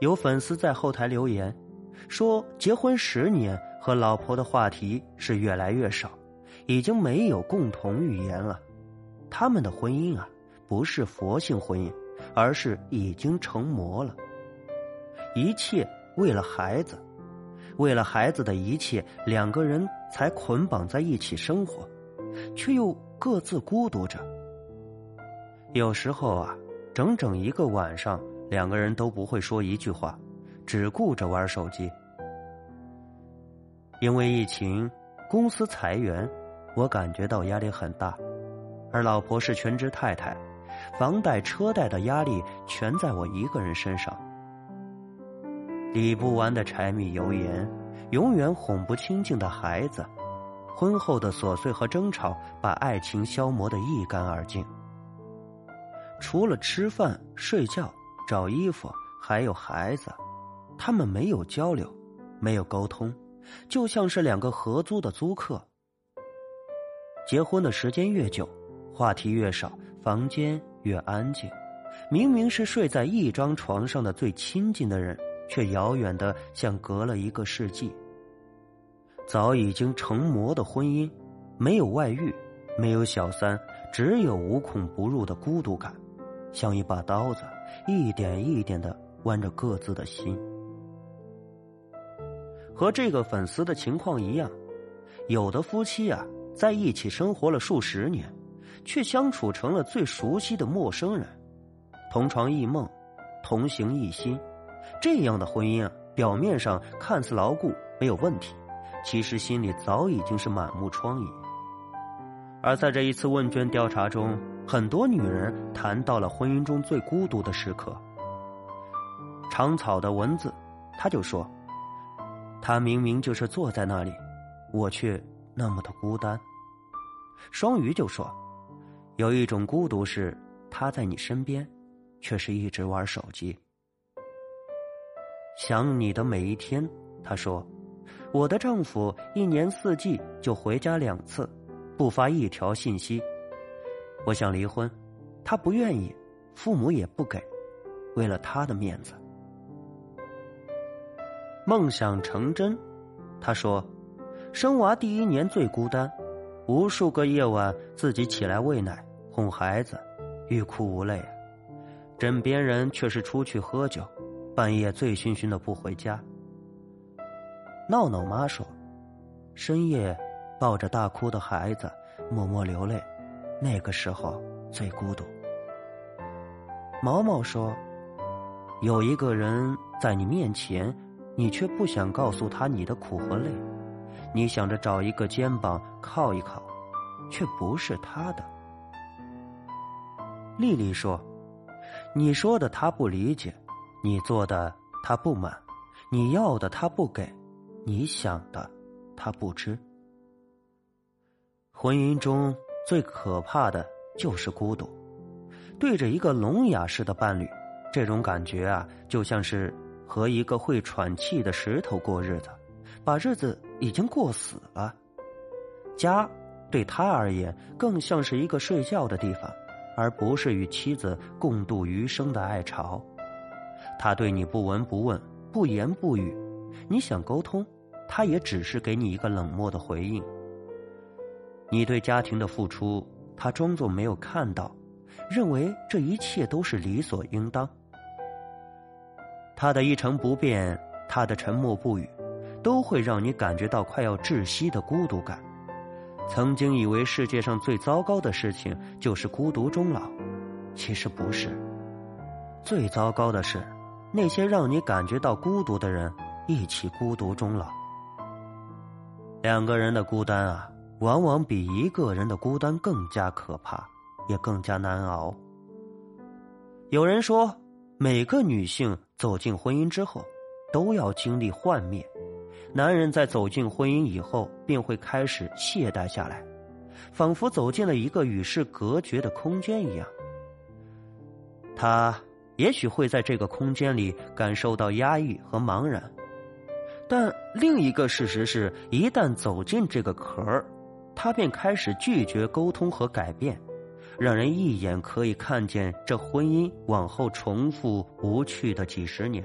有粉丝在后台留言，说结婚十年和老婆的话题是越来越少，已经没有共同语言了。他们的婚姻啊，不是佛性婚姻，而是已经成魔了。一切为了孩子，为了孩子的一切，两个人才捆绑在一起生活，却又各自孤独着。有时候啊，整整一个晚上。两个人都不会说一句话，只顾着玩手机。因为疫情，公司裁员，我感觉到压力很大，而老婆是全职太太，房贷车贷的压力全在我一个人身上。理不完的柴米油盐，永远哄不清净的孩子，婚后的琐碎和争吵，把爱情消磨得一干二净。除了吃饭睡觉。找衣服，还有孩子，他们没有交流，没有沟通，就像是两个合租的租客。结婚的时间越久，话题越少，房间越安静。明明是睡在一张床上的最亲近的人，却遥远的像隔了一个世纪。早已经成魔的婚姻，没有外遇，没有小三，只有无孔不入的孤独感，像一把刀子。一点一点的剜着各自的心，和这个粉丝的情况一样，有的夫妻啊在一起生活了数十年，却相处成了最熟悉的陌生人，同床异梦，同行一心，这样的婚姻啊，表面上看似牢固没有问题，其实心里早已经是满目疮痍。而在这一次问卷调查中。很多女人谈到了婚姻中最孤独的时刻。长草的文字，他就说：“他明明就是坐在那里，我却那么的孤单。”双鱼就说：“有一种孤独是他在你身边，却是一直玩手机。”想你的每一天，他说：“我的丈夫一年四季就回家两次，不发一条信息。”我想离婚，他不愿意，父母也不给，为了他的面子。梦想成真，他说，生娃第一年最孤单，无数个夜晚自己起来喂奶哄孩子，欲哭无泪，枕边人却是出去喝酒，半夜醉醺醺的不回家。闹闹妈说，深夜抱着大哭的孩子，默默流泪。那个时候最孤独。毛毛说：“有一个人在你面前，你却不想告诉他你的苦和累，你想着找一个肩膀靠一靠，却不是他的。”丽丽说：“你说的他不理解，你做的他不满，你要的他不给，你想的他不知。”婚姻中。最可怕的就是孤独，对着一个聋哑式的伴侣，这种感觉啊，就像是和一个会喘气的石头过日子，把日子已经过死了。家对他而言，更像是一个睡觉的地方，而不是与妻子共度余生的爱巢。他对你不闻不问，不言不语，你想沟通，他也只是给你一个冷漠的回应。你对家庭的付出，他装作没有看到，认为这一切都是理所应当。他的一成不变，他的沉默不语，都会让你感觉到快要窒息的孤独感。曾经以为世界上最糟糕的事情就是孤独终老，其实不是。最糟糕的是，那些让你感觉到孤独的人一起孤独终老。两个人的孤单啊！往往比一个人的孤单更加可怕，也更加难熬。有人说，每个女性走进婚姻之后，都要经历幻灭；男人在走进婚姻以后，便会开始懈怠下来，仿佛走进了一个与世隔绝的空间一样。他也许会在这个空间里感受到压抑和茫然，但另一个事实是，一旦走进这个壳儿。他便开始拒绝沟通和改变，让人一眼可以看见这婚姻往后重复无趣的几十年。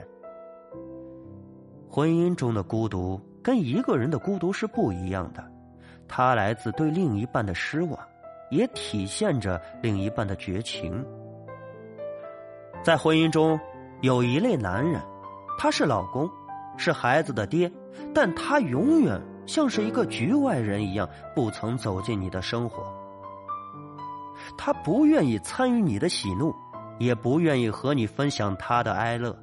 婚姻中的孤独跟一个人的孤独是不一样的，它来自对另一半的失望，也体现着另一半的绝情。在婚姻中，有一类男人，他是老公，是孩子的爹，但他永远像是一个局外人一样，不曾走进你的生活。他不愿意参与你的喜怒，也不愿意和你分享他的哀乐，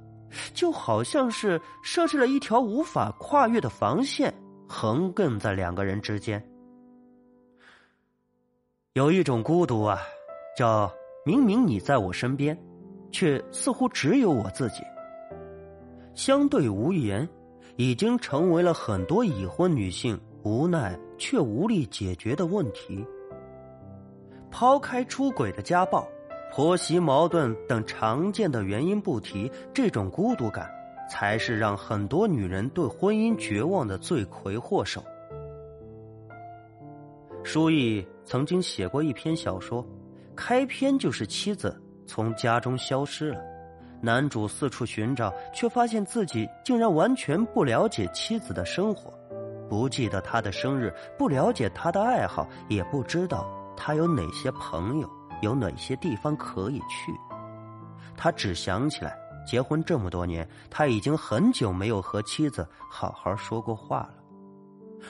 就好像是设置了一条无法跨越的防线，横亘在两个人之间。有一种孤独啊，叫明明你在我身边，却似乎只有我自己。相对无言，已经成为了很多已婚女性无奈却无力解决的问题。抛开出轨的家暴、婆媳矛盾等常见的原因不提，这种孤独感才是让很多女人对婚姻绝望的罪魁祸首。舒毅曾经写过一篇小说，开篇就是妻子从家中消失了，男主四处寻找，却发现自己竟然完全不了解妻子的生活，不记得她的生日，不了解她的爱好，也不知道。她有哪些朋友？有哪些地方可以去？他只想起来，结婚这么多年，他已经很久没有和妻子好好说过话了。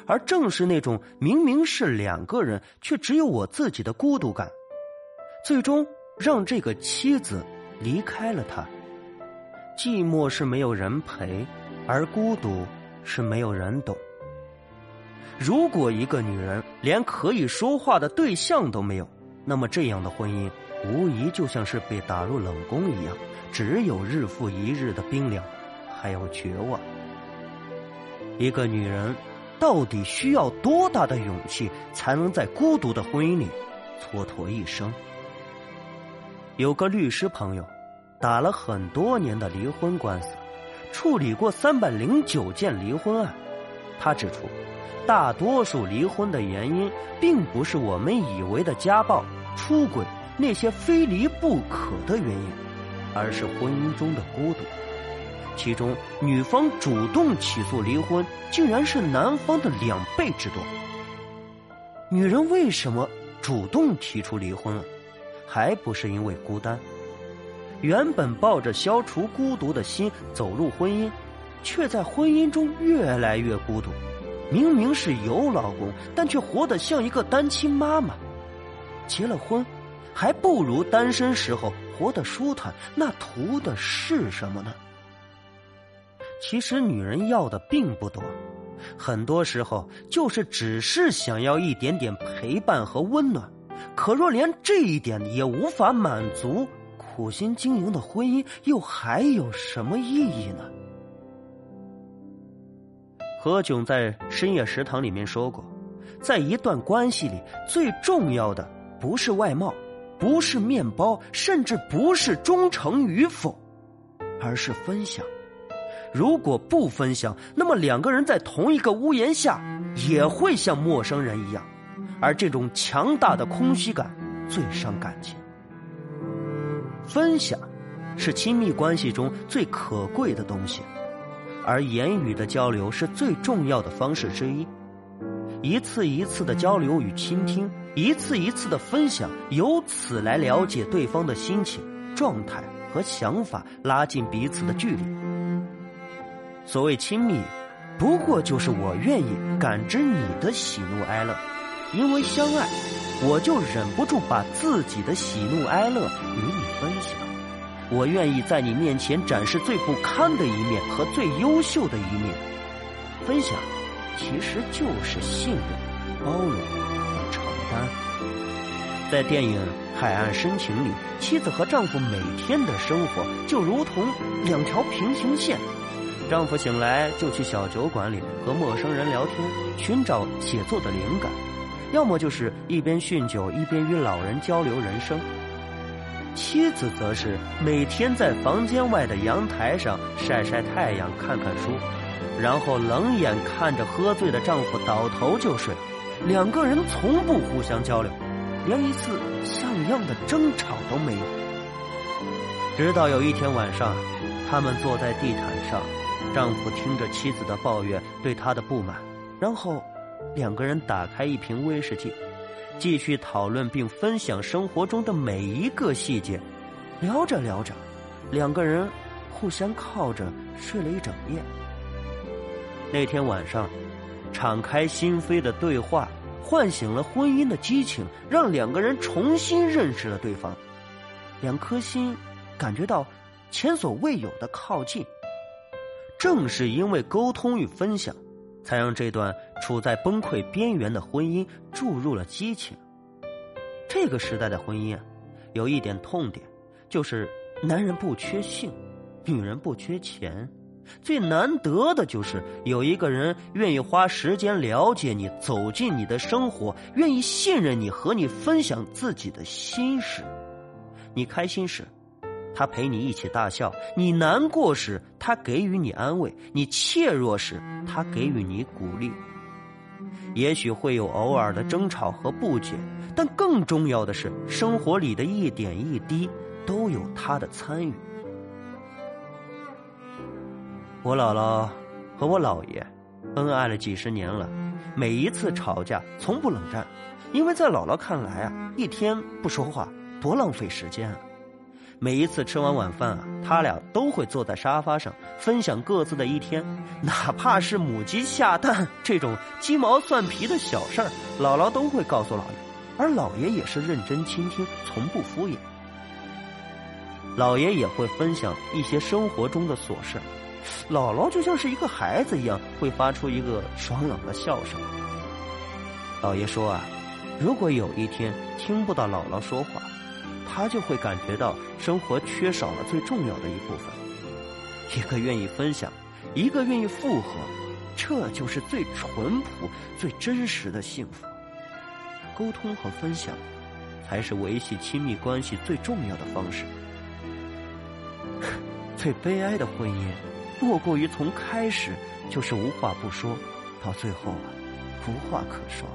而正是那种明明是两个人，却只有我自己的孤独感，最终让这个妻子离开了他。寂寞是没有人陪，而孤独是没有人懂。如果一个女人连可以说话的对象都没有，那么这样的婚姻无疑就像是被打入冷宫一样，只有日复一日的冰凉，还有绝望。一个女人到底需要多大的勇气，才能在孤独的婚姻里蹉跎一生？有个律师朋友，打了很多年的离婚官司，处理过三百零九件离婚案，他指出。大多数离婚的原因，并不是我们以为的家暴、出轨那些非离不可的原因，而是婚姻中的孤独。其中，女方主动起诉离婚，竟然是男方的两倍之多。女人为什么主动提出离婚了？还不是因为孤单？原本抱着消除孤独的心走入婚姻，却在婚姻中越来越孤独。明明是有老公，但却活得像一个单亲妈妈。结了婚，还不如单身时候活得舒坦。那图的是什么呢？其实女人要的并不多，很多时候就是只是想要一点点陪伴和温暖。可若连这一点也无法满足，苦心经营的婚姻又还有什么意义呢？何炅在深夜食堂里面说过，在一段关系里，最重要的不是外貌，不是面包，甚至不是忠诚与否，而是分享。如果不分享，那么两个人在同一个屋檐下也会像陌生人一样，而这种强大的空虚感最伤感情。分享，是亲密关系中最可贵的东西。而言语的交流是最重要的方式之一，一次一次的交流与倾听，一次一次的分享，由此来了解对方的心情、状态和想法，拉近彼此的距离。所谓亲密，不过就是我愿意感知你的喜怒哀乐，因为相爱，我就忍不住把自己的喜怒哀乐与你分享。我愿意在你面前展示最不堪的一面和最优秀的一面，分享其实就是信任、包容和承担。在电影《海岸深情》里，妻子和丈夫每天的生活就如同两条平行线。丈夫醒来就去小酒馆里和陌生人聊天，寻找写作的灵感；要么就是一边酗酒一边与老人交流人生。妻子则是每天在房间外的阳台上晒晒太阳、看看书，然后冷眼看着喝醉的丈夫倒头就睡，两个人从不互相交流，连一次像样的争吵都没有。直到有一天晚上，他们坐在地毯上，丈夫听着妻子的抱怨，对她的不满，然后两个人打开一瓶威士忌，继续讨论并分享生活中的每一个细节。聊着聊着，两个人互相靠着睡了一整夜。那天晚上，敞开心扉的对话唤醒了婚姻的激情，让两个人重新认识了对方，两颗心感觉到前所未有的靠近。正是因为沟通与分享，才让这段处在崩溃边缘的婚姻注入了激情。这个时代的婚姻啊，有一点痛点，就是男人不缺性，女人不缺钱，最难得的就是有一个人愿意花时间了解你，走进你的生活，愿意信任你，和你分享自己的心事。你开心时。他陪你一起大笑，你难过时，他给予你安慰；你怯弱时，他给予你鼓励。也许会有偶尔的争吵和不解，但更重要的是，生活里的一点一滴都有他的参与。我姥姥和我姥爷恩爱了几十年了，每一次吵架从不冷战，因为在姥姥看来啊，一天不说话多浪费时间啊。每一次吃完晚饭啊，他俩都会坐在沙发上分享各自的一天，哪怕是母鸡下蛋这种鸡毛蒜皮的小事儿，姥姥都会告诉姥爷，而姥爷也是认真倾听，从不敷衍。姥爷也会分享一些生活中的琐事，姥姥就像是一个孩子一样，会发出一个爽朗的笑声。姥爷说啊，如果有一天听不到姥姥说话。他就会感觉到生活缺少了最重要的一部分，一个愿意分享，一个愿意附和，这就是最淳朴、最真实的幸福。沟通和分享，才是维系亲密关系最重要的方式。最悲哀的婚姻，莫过于从开始就是无话不说，到最后啊，无话可说。